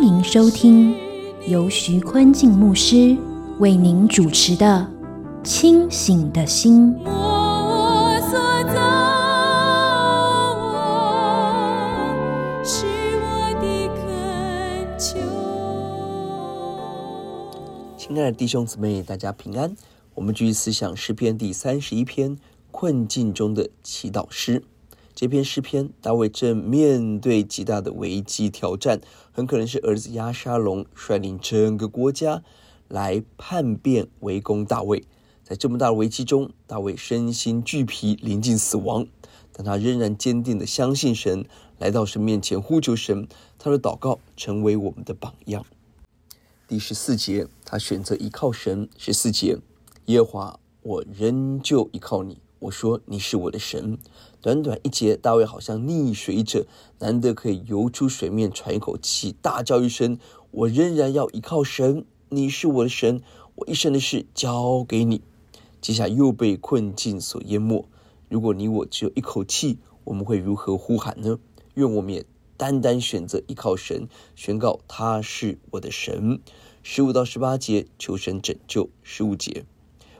欢迎收听由徐坤静牧师为您主持的《清醒的心》。亲爱的弟兄姊妹，大家平安。我们继续思想诗篇第三十一篇困境中的祈祷诗。这篇诗篇，大卫正面对极大的危机挑战，很可能是儿子押沙龙率领整个国家来叛变围攻大卫。在这么大的危机中，大卫身心俱疲，临近死亡，但他仍然坚定地相信神，来到神面前呼求神。他的祷告成为我们的榜样。第十四节，他选择依靠神。十四节，耶和华，我仍旧依靠你。我说你是我的神。短短一节，大卫好像溺水者，难得可以游出水面喘一口气，大叫一声：“我仍然要依靠神，你是我的神，我一生的事交给你。”接下来又被困境所淹没。如果你我只有一口气，我们会如何呼喊呢？愿我们也。单单选择依靠神，宣告他是我的神。十五到十八节，求神拯救。十五节，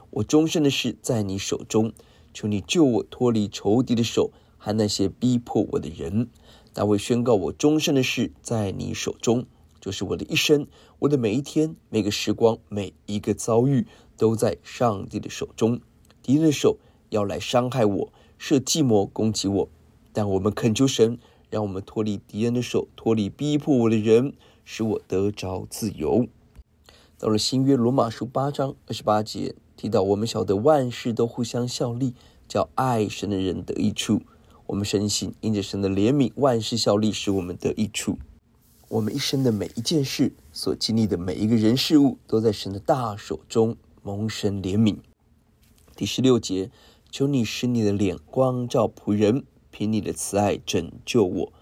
我终身的事在你手中，求你救我脱离仇敌的手和那些逼迫我的人。大卫宣告我终身的事在你手中，就是我的一生，我的每一天、每个时光、每一个遭遇，都在上帝的手中。敌人的手要来伤害我，设计谋攻击我，但我们恳求神。让我们脱离敌人的手，脱离逼迫我的人，使我得着自由。到了新约罗马书八章二十八节，提到我们晓得万事都互相效力，叫爱神的人得益处。我们深信，因着神的怜悯，万事效力，使我们得益处。我们一生的每一件事，所经历的每一个人事物，都在神的大手中蒙神怜悯。第十六节，求你使你的脸光照仆人。凭你的慈爱拯救我，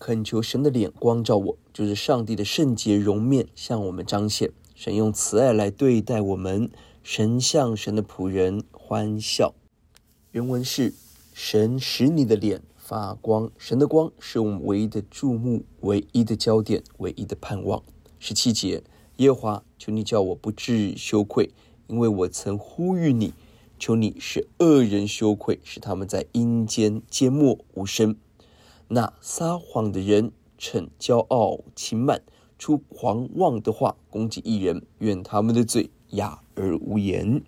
恳求神的脸光照我，就是上帝的圣洁容面向我们彰显。神用慈爱来对待我们，神向神的仆人欢笑。原文是：神使你的脸发光，神的光是我们唯一的注目、唯一的焦点、唯一的盼望。十七节，耶和华，求你叫我不致羞愧，因为我曾呼吁你。求你使恶人羞愧，使他们在阴间缄默无声。那撒谎的人逞骄傲轻慢，出狂妄的话攻击一人，愿他们的嘴哑而无言。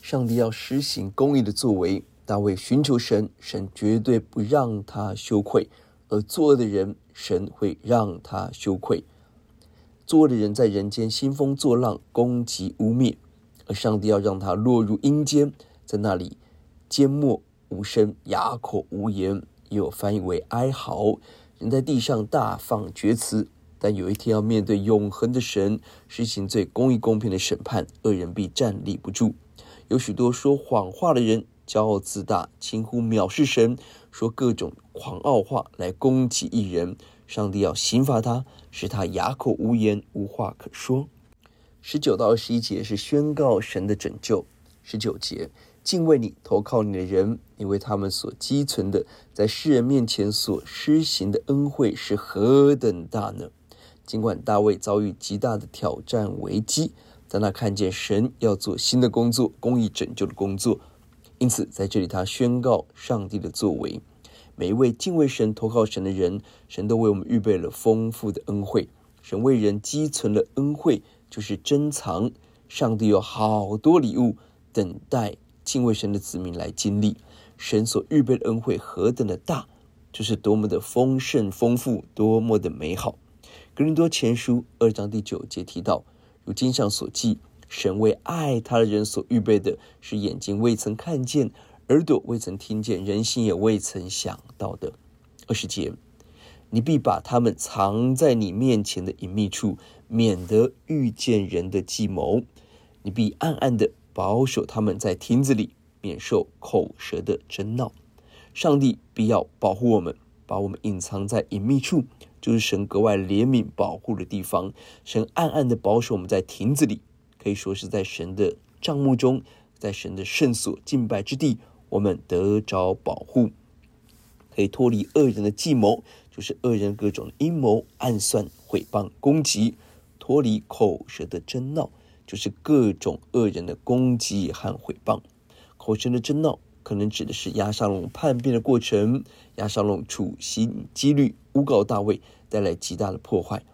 上帝要施行公义的作为，大卫寻求神，神绝对不让他羞愧；而作恶的人，神会让他羞愧。作恶的人在人间兴风作浪，攻击污蔑。而上帝要让他落入阴间，在那里缄默无声，哑口无言，也有翻译为哀嚎。人在地上大放厥词，但有一天要面对永恒的神，实行最公义公平的审判，恶人必站立不住。有许多说谎话的人，骄傲自大，轻忽藐视神，说各种狂傲话来攻击一人。上帝要刑罚他，使他哑口无言，无话可说。十九到二十一节是宣告神的拯救。十九节，敬畏你、投靠你的人，你为他们所积存的，在世人面前所施行的恩惠是何等大呢？尽管大卫遭遇极大的挑战危机，但他看见神要做新的工作，公益拯救的工作，因此在这里他宣告上帝的作为。每一位敬畏神、投靠神的人，神都为我们预备了丰富的恩惠。神为人积存了恩惠。就是珍藏，上帝有好多礼物等待敬畏神的子民来经历。神所预备的恩惠何等的大，就是多么的丰盛丰富，多么的美好。格林多前书二章第九节提到，如经上所记，神为爱他的人所预备的是眼睛未曾看见，耳朵未曾听见，人心也未曾想到的。二十节，你必把他们藏在你面前的隐秘处，免得遇见人的计谋。你必暗暗的保守他们在亭子里，免受口舌的争闹。上帝必要保护我们，把我们隐藏在隐秘处，就是神格外怜悯保护的地方。神暗暗的保守我们在亭子里，可以说是在神的帐幕中，在神的圣所敬拜之地，我们得着保护，可以脱离恶人的计谋，就是恶人各种阴谋、暗算、毁谤、攻击；脱离口舌的争闹，就是各种恶人的攻击和毁谤。口舌的争闹。可能指的是押沙龙叛变的过程，押沙龙处心积虑诬告大卫，带来极大的破坏。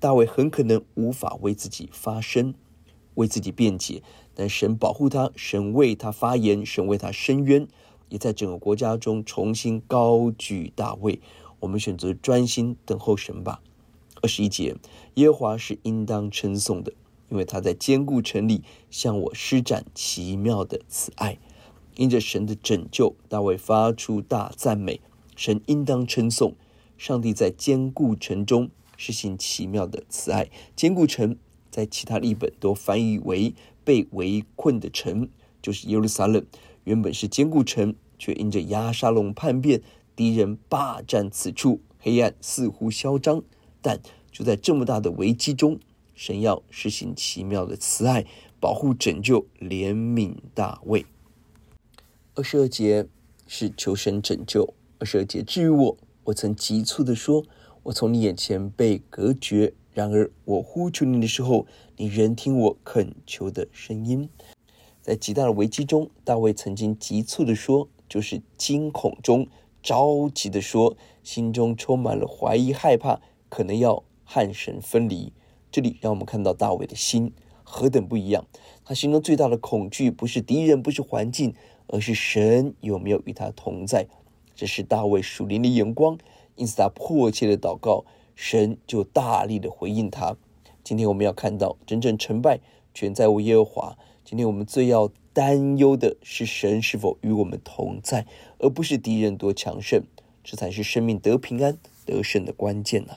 大卫很可能无法为自己发声，为自己辩解，但神保护他，神为他发言，神为他伸冤，也在整个国家中重新高举大卫。我们选择专心等候神吧。二十一节，耶和华是应当称颂的，因为他在坚固城里向我施展奇妙的慈爱。因着神的拯救，大卫发出大赞美，神应当称颂。上帝在坚固城中施行奇妙的慈爱。坚固城在其他译本都翻译为被围困的城，就是耶路撒冷。原本是坚固城，却因着押沙龙叛变，敌人霸占此处，黑暗似乎嚣张。但就在这么大的危机中，神要施行奇妙的慈爱，保护、拯救、怜悯大卫。二十二节是求神拯救。二十二节，至于我，我曾急促地说：“我从你眼前被隔绝。”然而我呼求你的时候，你仍听我恳求的声音。在极大的危机中，大卫曾经急促地说，就是惊恐中着急地说，心中充满了怀疑、害怕，可能要和神分离。这里让我们看到大卫的心何等不一样。他心中最大的恐惧不是敌人，不是环境。而是神有没有与他同在？这是大卫属灵的眼光，因此他迫切的祷告，神就大力的回应他。今天我们要看到，真正成败全在乎耶和华。今天我们最要担忧的是神是否与我们同在，而不是敌人多强盛。这才是生命得平安得胜的关键呐、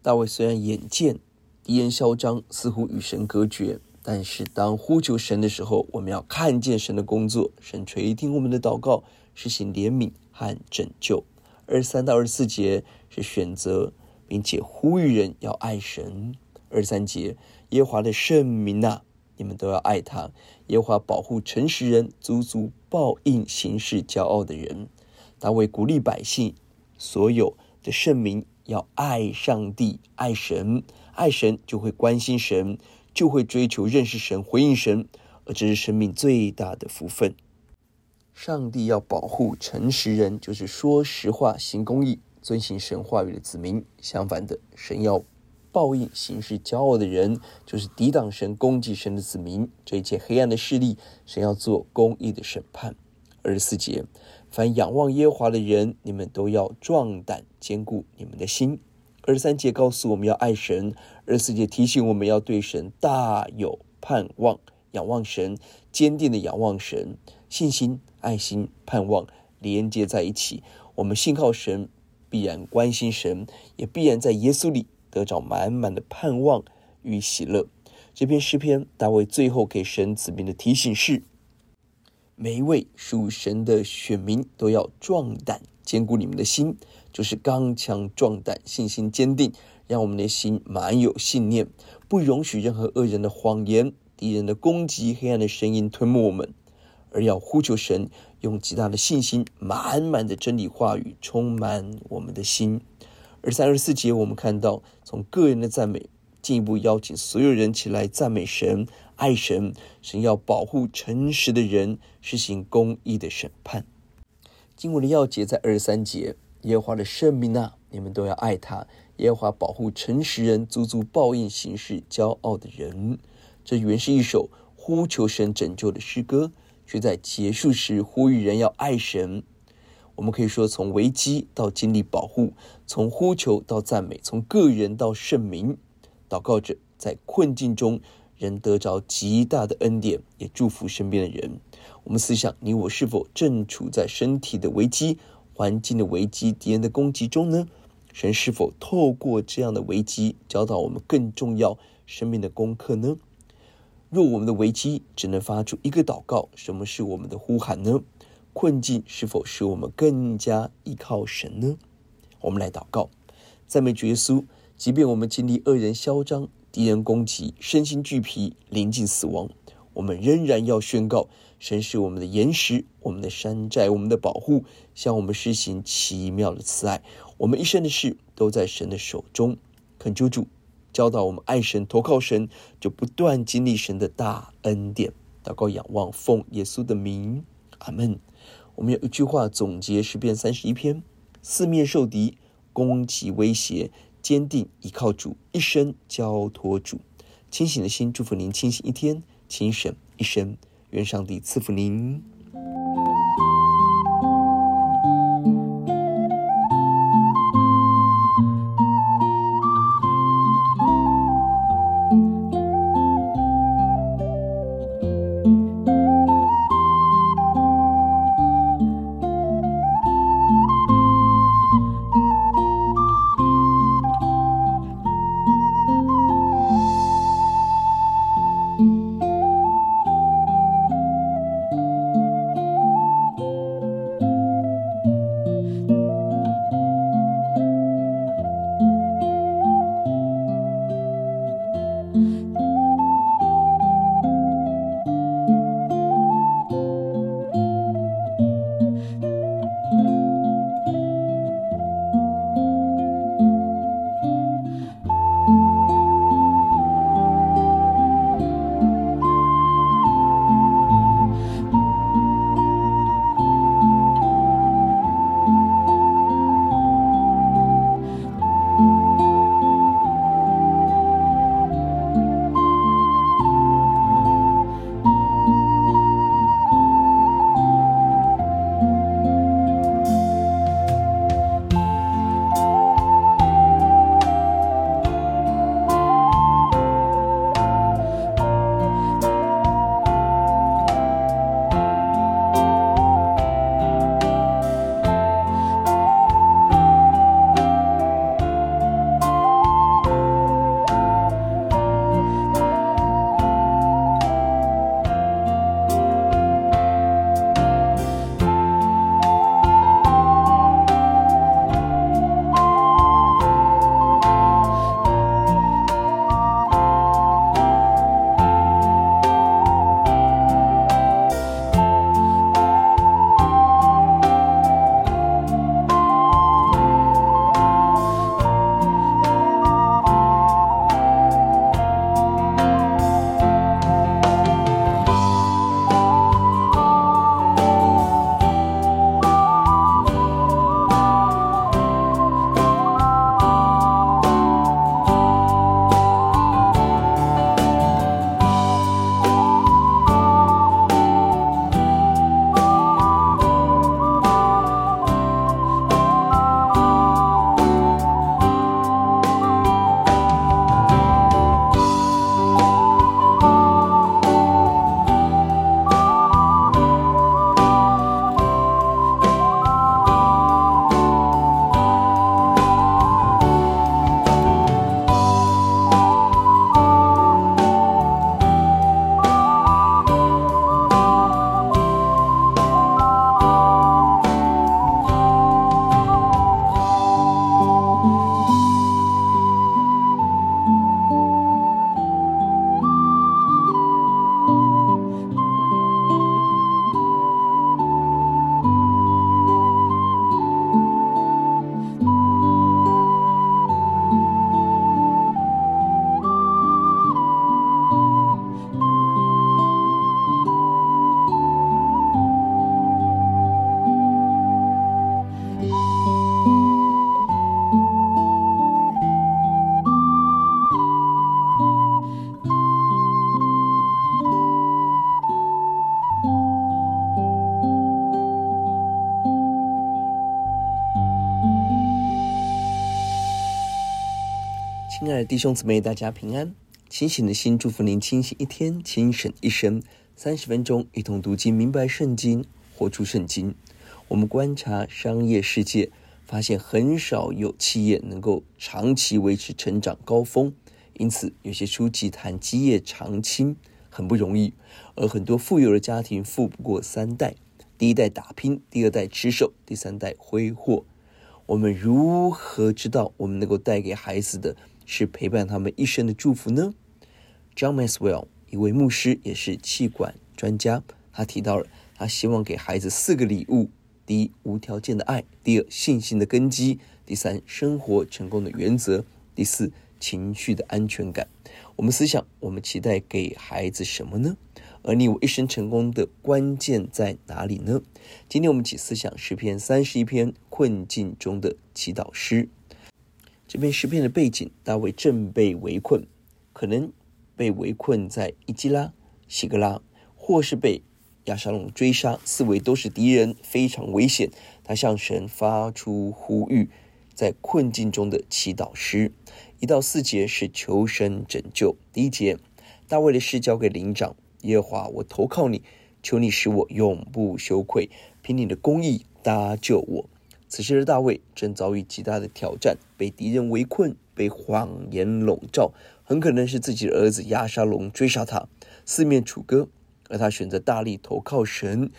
大卫虽然眼见敌人嚣张，似乎与神隔绝。但是，当呼求神的时候，我们要看见神的工作，神垂听我们的祷告，施行怜悯和拯救。二三到二十四节是选择，并且呼吁人要爱神。二三节，耶和华的圣名呐，你们都要爱他。耶和华保护诚实人，足足报应行事骄傲的人。大卫鼓励百姓，所有的圣民要爱上帝，爱神，爱神就会关心神。就会追求认识神、回应神，而这是生命最大的福分。上帝要保护诚实人，就是说实话、行公义、遵行神话语的子民。相反的，神要报应行事骄傲的人，就是抵挡神、攻击神的子民。这一切黑暗的势力，神要做公义的审判。二十四节，凡仰望耶和华的人，你们都要壮胆，坚固你们的心。二十三节告诉我们要爱神，二十四节提醒我们要对神大有盼望，仰望神，坚定的仰望神，信心、爱心、盼望连接在一起。我们信靠神，必然关心神，也必然在耶稣里得着满满的盼望与喜乐。这篇诗篇，大卫最后给神子民的提醒是：每一位属神的选民都要壮胆，坚固你们的心。就是刚强壮胆，信心坚定，让我们的心满有信念，不容许任何恶人的谎言、敌人的攻击、黑暗的声音吞没我们，而要呼求神，用极大的信心、满满的真理话语充满我们的心。而三十四节，我们看到从个人的赞美，进一步邀请所有人起来赞美神、爱神。神要保护诚实的人，实行公义的审判。经文的要节在二十三节。耶和华的圣名呐，你们都要爱他。耶和华保护诚实人，足足报应行事骄傲的人。这原是一首呼求神拯救的诗歌，却在结束时呼吁人要爱神。我们可以说，从危机到经历保护，从呼求到赞美，从个人到圣民，祷告着在困境中，人得着极大的恩典，也祝福身边的人。我们思想，你我是否正处在身体的危机？环境的危机、敌人的攻击中呢？神是否透过这样的危机教导我们更重要生命的功课呢？若我们的危机只能发出一个祷告，什么是我们的呼喊呢？困境是否使我们更加依靠神呢？我们来祷告，赞美主耶稣。即便我们经历恶人嚣张、敌人攻击、身心俱疲、临近死亡，我们仍然要宣告：神是我们的岩石、我们的山寨、我们的保护，向我们施行奇妙的慈爱。我们一生的事都在神的手中。恳求主教导我们爱神、投靠神，就不断经历神的大恩典。祷告、仰望，奉耶稣的名，阿门。我们有一句话总结诗篇三十一篇：四面受敌，攻击威胁。坚定依靠主，一生交托主，清醒的心祝福您清醒一天，请神一生，愿上帝赐福您。弟兄姊妹，大家平安。清醒的心，祝福您清醒一天，清醒一生。三十分钟，一同读经，明白圣经，活出圣经。我们观察商业世界，发现很少有企业能够长期维持成长高峰，因此有些书籍谈基业长青很不容易，而很多富有的家庭富不过三代，第一代打拼，第二代吃瘦，第三代挥霍。我们如何知道我们能够带给孩子的是陪伴他们一生的祝福呢？John Maxwell，一位牧师，也是气管专家，他提到了他希望给孩子四个礼物：第一，无条件的爱；第二，信心的根基；第三，生活成功的原则；第四，情绪的安全感。我们思想，我们期待给孩子什么呢？而你我一生成功的关键在哪里呢？今天我们一起思想诗篇三十一篇困境中的祈祷诗。这篇诗篇的背景，大卫正被围困，可能被围困在伊基拉、西格拉，或是被亚沙龙追杀，四围都是敌人，非常危险。他向神发出呼吁，在困境中的祈祷诗。一到四节是求神拯救。第一节，大卫的事交给灵长。耶和华，我投靠你，求你使我永不羞愧，凭你的公义搭救我。此时的大卫正遭遇极大的挑战，被敌人围困，被谎言笼罩，很可能是自己的儿子押沙龙追杀他，四面楚歌。而他选择大力投靠神，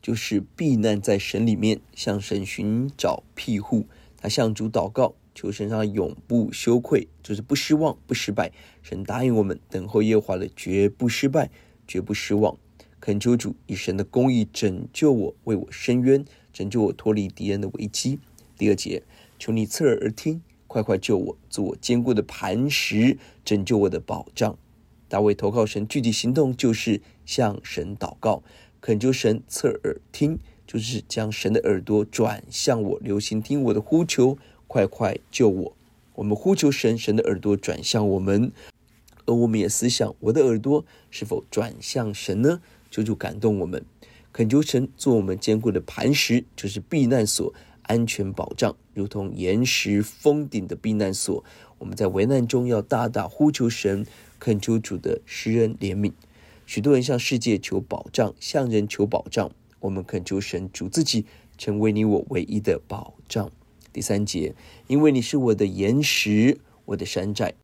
就是避难在神里面，向神寻找庇护。他向主祷告，求神让永不羞愧，就是不失望、不失败。神答应我们，等候耶和华的绝不失败。绝不失望，恳求主以神的公义拯救我，为我伸冤，拯救我脱离敌人的危机。第二节，求你侧耳而听，快快救我，做我坚固的磐石，拯救我的保障。大卫投靠神，具体行动就是向神祷告，恳求神侧耳听，就是将神的耳朵转向我，留心听我的呼求，快快救我。我们呼求神，神的耳朵转向我们。而我们也思想，我的耳朵是否转向神呢？求主感动我们，恳求神做我们坚固的磐石，就是避难所、安全保障，如同岩石峰顶的避难所。我们在危难中要大大呼求神，恳求主的施恩怜悯。许多人向世界求保障，向人求保障，我们恳求神主自己成为你我唯一的保障。第三节，因为你是我的岩石，我的山寨。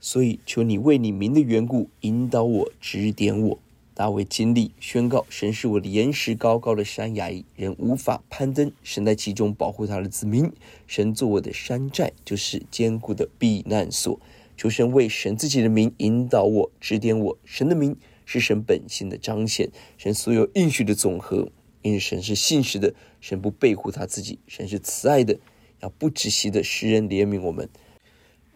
所以，求你为你名的缘故引导我、指点我。大卫经历宣告：神是我的岩石，高高的山崖，人无法攀登。神在其中保护他的子民。神做我的山寨，就是坚固的避难所。求神为神自己的名引导我、指点我。神的名是神本性的彰显，神所有应许的总和。因神是信实的，神不背负他自己，神是慈爱的，要不止息的施人怜悯我们。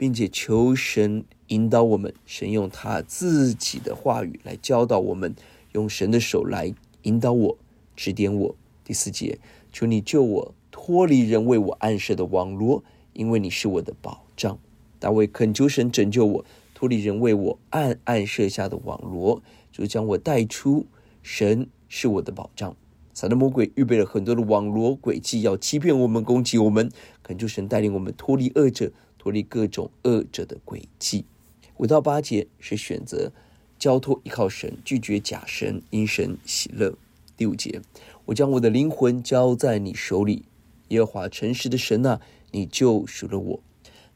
并且求神引导我们，神用他自己的话语来教导我们，用神的手来引导我、指点我。第四节，求你救我脱离人为我暗设的网罗，因为你是我的保障。大卫恳求神拯救我，脱离人为我暗暗设下的网罗，就将我带出。神是我的保障。撒旦魔鬼预备了很多的网罗诡计，要欺骗我们、攻击我们。恳求神带领我们脱离恶者。脱离各种恶者的诡计。五到八节是选择交托依靠神，拒绝假神，因神喜乐。第五节，我将我的灵魂交在你手里，耶和华诚实的神啊，你救赎了我。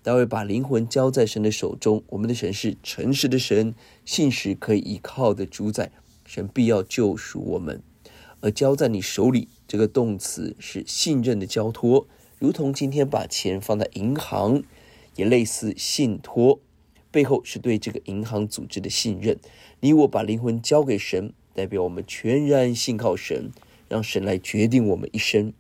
大卫把灵魂交在神的手中。我们的神是诚实的神，信实可以依靠的主宰，神必要救赎我们。而交在你手里这个动词是信任的交托，如同今天把钱放在银行。也类似信托，背后是对这个银行组织的信任。你我把灵魂交给神，代表我们全然信靠神，让神来决定我们一生。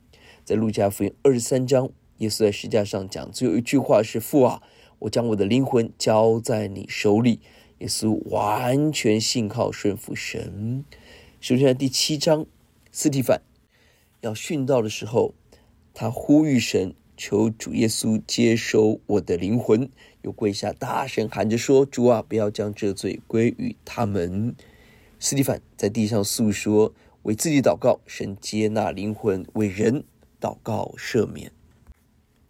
在路加福音二十三章，耶稣在十字架上讲最后一句话是：“父啊，我将我的灵魂交在你手里。”耶稣完全信靠顺服神。首先，第七章，斯蒂凡要殉道的时候，他呼吁神。求主耶稣接收我的灵魂，又跪下大声喊着说：“主啊，不要将这罪归于他们。”斯蒂凡在地上诉说，为自己祷告，神接纳灵魂，为人祷告赦免。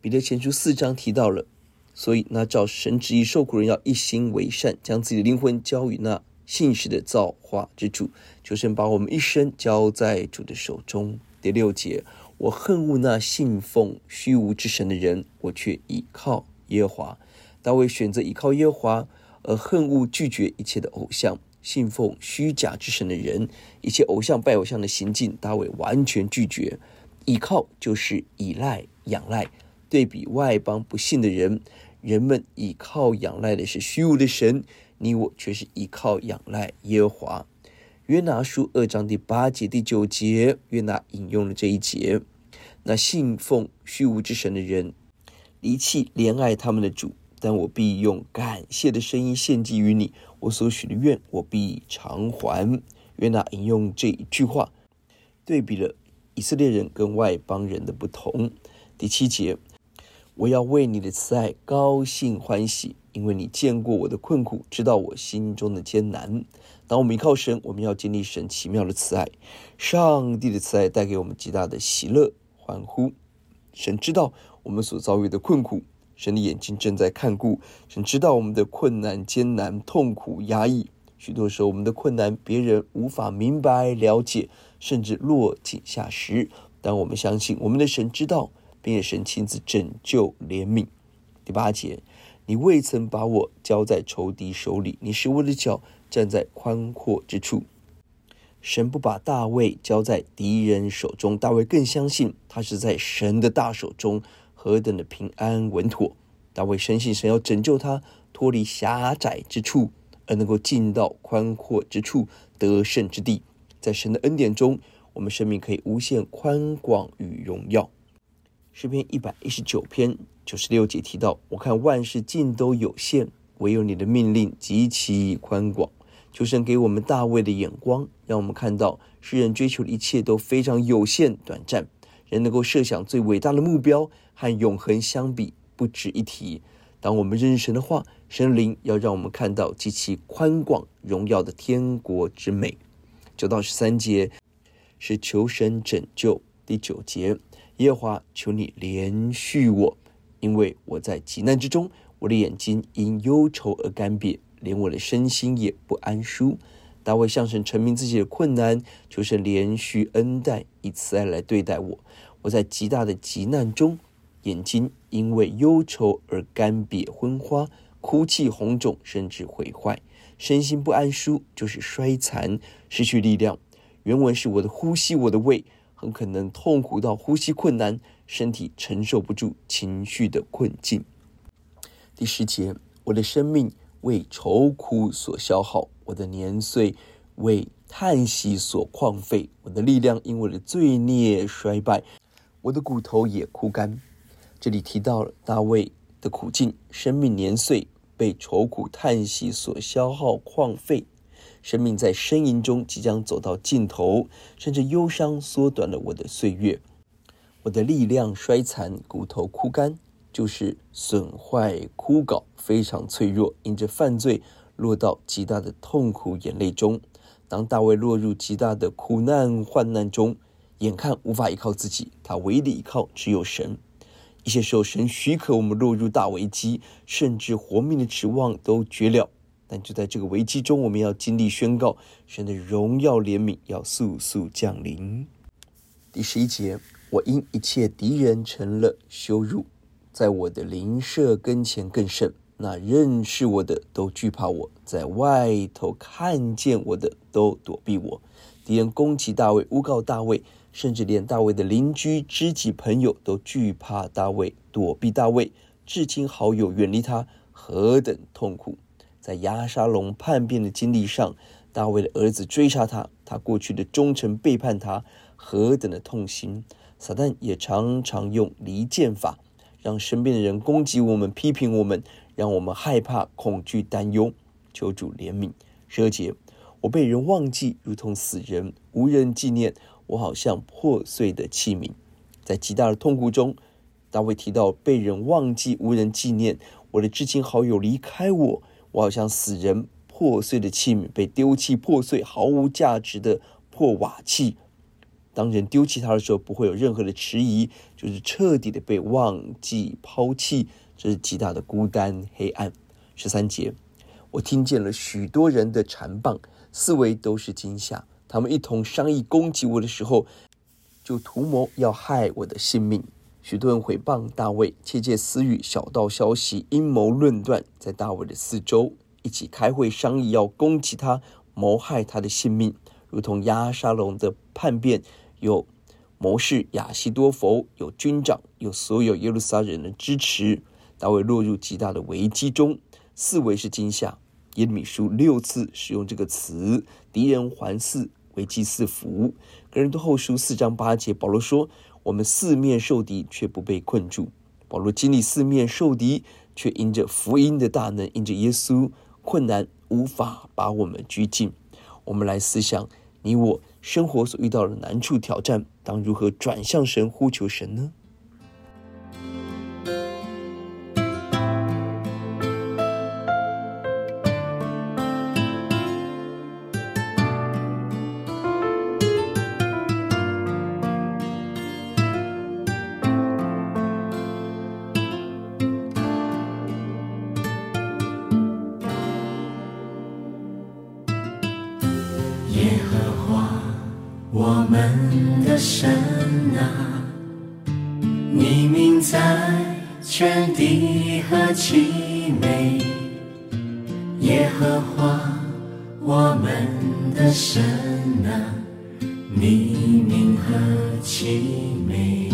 彼得前书四章提到了，所以那照神旨意受苦人要一心为善，将自己的灵魂交与那信实的造化之主，求神把我们一生交在主的手中。第六节，我恨恶那信奉虚无之神的人，我却倚靠耶和华。大卫选择倚靠耶和华，而恨恶拒绝一切的偶像，信奉虚假之神的人，一切偶像拜偶像的行径，大卫完全拒绝。倚靠就是依赖、仰赖。对比外邦不信的人，人们倚靠仰赖的是虚无的神，你我却是依靠仰赖耶和华。约拿书二章第八节、第九节，约拿引用了这一节。那信奉虚无之神的人，离弃怜爱他们的主，但我必用感谢的声音献祭于你，我所许的愿，我必偿还。约拿引用这一句话，对比了以色列人跟外邦人的不同。第七节，我要为你的慈爱高兴欢喜，因为你见过我的困苦，知道我心中的艰难。当我们依靠神，我们要经历神奇妙的慈爱。上帝的慈爱带给我们极大的喜乐、欢呼。神知道我们所遭遇的困苦，神的眼睛正在看顾。神知道我们的困难、艰难、痛苦、压抑。许多时候，我们的困难别人无法明白、了解，甚至落井下石。但我们相信，我们的神知道，并且神亲自拯救、怜悯。第八节，你未曾把我交在仇敌手里，你使我的脚站在宽阔之处，神不把大卫交在敌人手中，大卫更相信他是在神的大手中，何等的平安稳妥。大卫深信神要拯救他脱离狭窄之处，而能够进到宽阔之处，得胜之地。在神的恩典中，我们生命可以无限宽广与荣耀。诗篇一百一十九篇九十六节提到：“我看万事尽都有限，唯有你的命令极其宽广。”求神给我们大卫的眼光，让我们看到世人追求的一切都非常有限、短暂。人能够设想最伟大的目标和永恒相比，不值一提。当我们认识神的话，神灵要让我们看到极其宽广、荣耀的天国之美。九到十三节是求神拯救。第九节，耶和华，求你怜恤我，因为我在急难之中，我的眼睛因忧愁而干瘪。连我的身心也不安舒。大卫向神陈明自己的困难，求神怜恤恩待，以慈爱来对待我。我在极大的急难中，眼睛因为忧愁而干瘪昏花，哭泣红肿，甚至毁坏。身心不安舒，就是衰残，失去力量。原文是我的呼吸，我的胃很可能痛苦到呼吸困难，身体承受不住情绪的困境。第十节，我的生命。为愁苦所消耗，我的年岁为叹息所旷废，我的力量因我的罪孽衰败，我的骨头也枯干。这里提到了大卫的苦境，生命年岁被愁苦叹息所消耗旷废，生命在呻吟中即将走到尽头，甚至忧伤缩短了我的岁月，我的力量衰残，骨头枯干。就是损坏枯槁，非常脆弱，因着犯罪落到极大的痛苦眼泪中。当大卫落入极大的苦难患难中，眼看无法依靠自己，他唯一的依靠只有神。一些时候，神许可我们落入大危机，甚至活命的指望都绝了。但就在这个危机中，我们要经历宣告神的荣耀怜悯要速速降临。第十一节，我因一切敌人成了羞辱。在我的邻舍跟前更甚，那认识我的都惧怕我，在外头看见我的都躲避我。敌人攻击大卫，诬告大卫，甚至连大卫的邻居、知己、朋友都惧怕大卫，躲避大卫。至亲好友远离他，何等痛苦！在押沙龙叛变的经历上，大卫的儿子追杀他，他过去的忠诚背叛他，何等的痛心！撒旦也常常用离间法。让身边的人攻击我们、批评我们，让我们害怕、恐惧、担忧。求主怜悯。十二节，我被人忘记，如同死人，无人纪念。我好像破碎的器皿，在极大的痛苦中，大卫提到被人忘记、无人纪念。我的至亲好友离开我，我好像死人、破碎的器皿，被丢弃、破碎、毫无价值的破瓦器。当人丢弃他的时候，不会有任何的迟疑，就是彻底的被忘记、抛弃，这是极大的孤单、黑暗。十三节，我听见了许多人的缠棒，四围都是惊吓。他们一同商议攻击我的时候，就图谋要害我的性命。许多人毁谤大卫，窃窃私语、小道消息、阴谋论断，在大卫的四周一起开会商议，要攻击他，谋害他的性命。如同押沙龙的叛变，有谋士亚西多弗，有军长，有所有耶路撒冷的支持，大卫落入极大的危机中，四维是惊吓。耶利米书六次使用这个词，敌人环伺，危机四伏。哥林多后书四章八节，保罗说。我们四面受敌，却不被困住。保罗经历四面受敌，却因着福音的大能，因着耶稣，困难无法把我们拘禁。我们来思想，你我生活所遇到的难处挑战，当如何转向神，呼求神呢？你名何其美！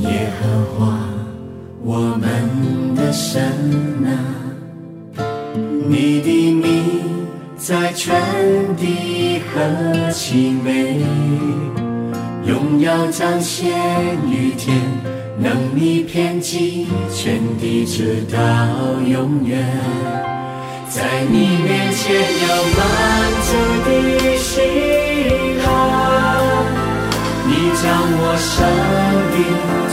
耶和华，我们的神啊，你的名。在全地何其美，荣耀彰显于天，能力遍及全地直到永远。在你面前有满足的喜乐，你将我生命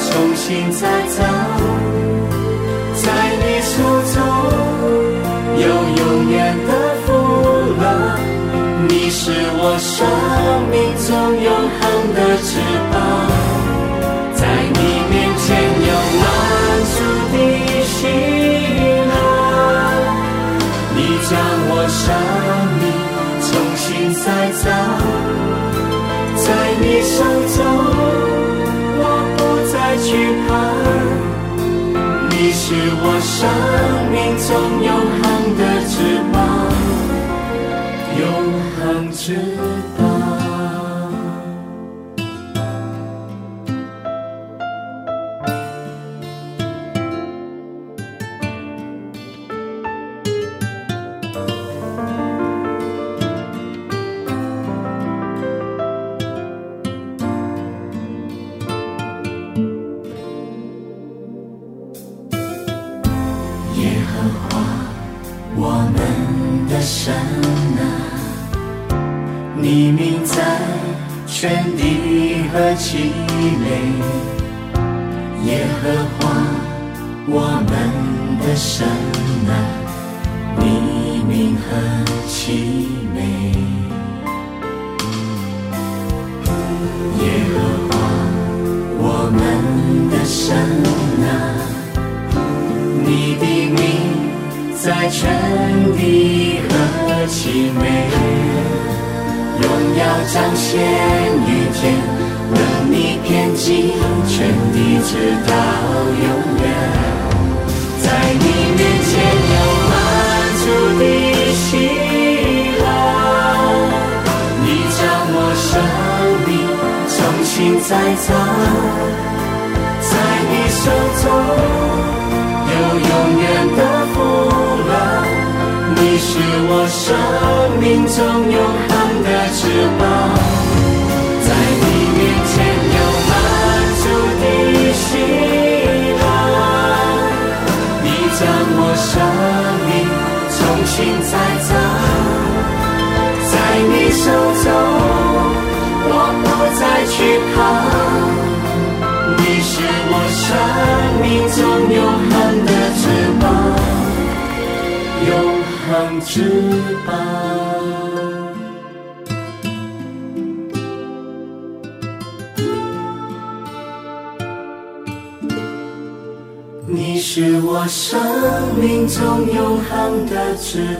重新再造，在你手中有永远的。你是我生命中永恒的至宝，在你面前有满足的喜是我生命中有我们的神啊，你名何其美，耶和华，我们的神啊，你的名在全地何其美，荣耀彰显于天。能你遍及全地，直到永远。在你面前有满足的喜乐，你将我生命重新再造，在你手中有永远的福乐。你是我生命中永恒的至宝。永恒之宝。是我生命中永恒的至